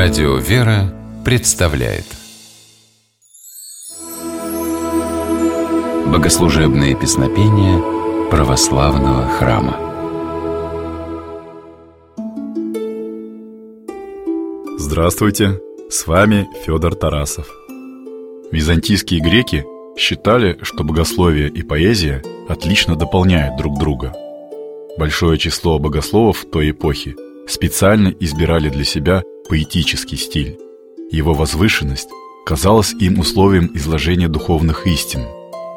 Радио «Вера» представляет Богослужебные песнопения православного храма Здравствуйте! С вами Федор Тарасов. Византийские греки считали, что богословие и поэзия отлично дополняют друг друга. Большое число богословов той эпохи специально избирали для себя поэтический стиль. Его возвышенность казалась им условием изложения духовных истин.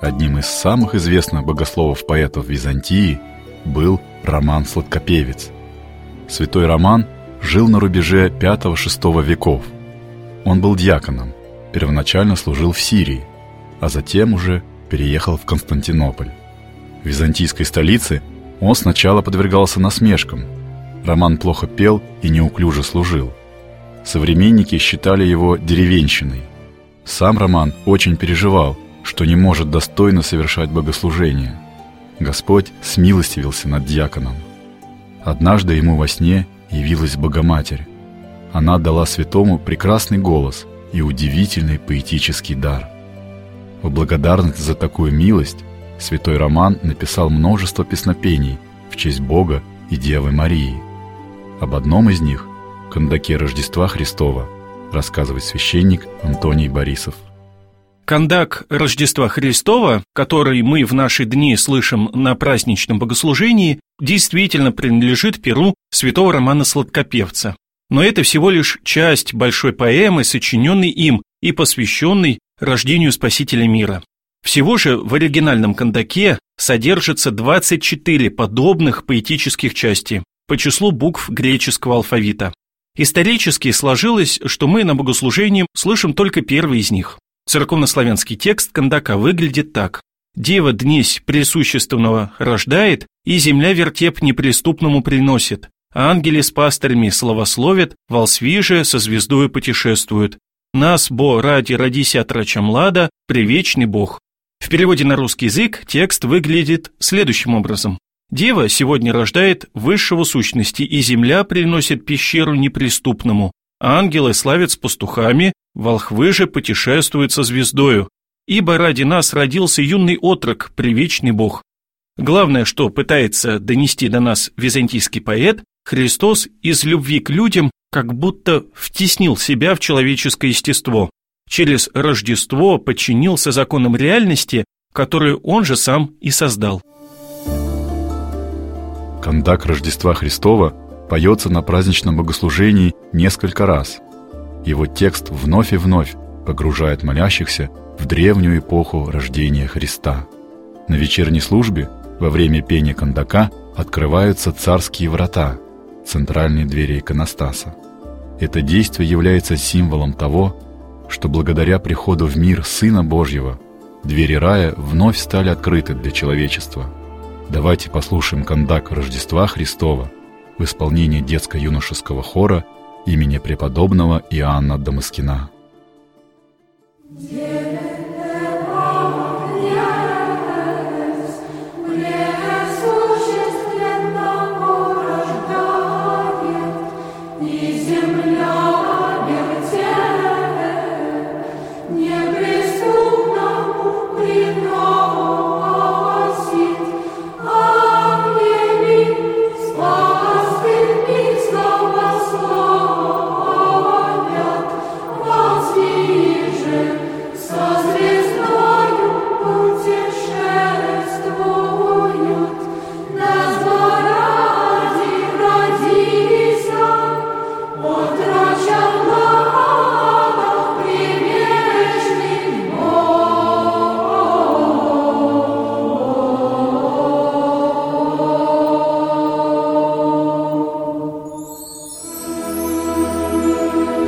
Одним из самых известных богословов-поэтов Византии был Роман Сладкопевец. Святой Роман жил на рубеже V-VI веков. Он был диаконом, первоначально служил в Сирии, а затем уже переехал в Константинополь. В византийской столице он сначала подвергался насмешкам. Роман плохо пел и неуклюже служил – Современники считали его деревенщиной. Сам Роман очень переживал, что не может достойно совершать богослужение. Господь смилостивился над диаконом. Однажды ему во сне явилась Богоматерь. Она дала святому прекрасный голос и удивительный поэтический дар. В благодарность за такую милость святой Роман написал множество песнопений в честь Бога и Девы Марии. Об одном из них кандаке Рождества Христова, рассказывает священник Антоний Борисов. Кандак Рождества Христова, который мы в наши дни слышим на праздничном богослужении, действительно принадлежит перу святого Романа Сладкопевца. Но это всего лишь часть большой поэмы, сочиненной им и посвященной рождению Спасителя мира. Всего же в оригинальном кандаке содержится 24 подобных поэтических части по числу букв греческого алфавита. Исторически сложилось, что мы на богослужении слышим только первый из них. Церковнославянский текст Кандака выглядит так. «Дева днесь присущественного рождает, и земля вертеп неприступному приносит. Ангели с пастырями славословят, волсви же со звездою путешествуют. Нас, бо ради родися отрача млада, привечный Бог». В переводе на русский язык текст выглядит следующим образом. Дева сегодня рождает высшего сущности, и земля приносит пещеру неприступному. Ангелы славят с пастухами, волхвы же путешествуют со звездою. Ибо ради нас родился юный отрок, привечный Бог. Главное, что пытается донести до нас византийский поэт, Христос из любви к людям как будто втеснил себя в человеческое естество. Через Рождество подчинился законам реальности, которую он же сам и создал. Кандак Рождества Христова поется на праздничном богослужении несколько раз. Его текст вновь и вновь погружает молящихся в древнюю эпоху рождения Христа. На вечерней службе во время пения кандака открываются царские врата, центральные двери иконостаса. Это действие является символом того, что благодаря приходу в мир Сына Божьего двери рая вновь стали открыты для человечества – Давайте послушаем кондак Рождества Христова в исполнении детско-юношеского хора имени преподобного Иоанна Дамаскина. Yeah.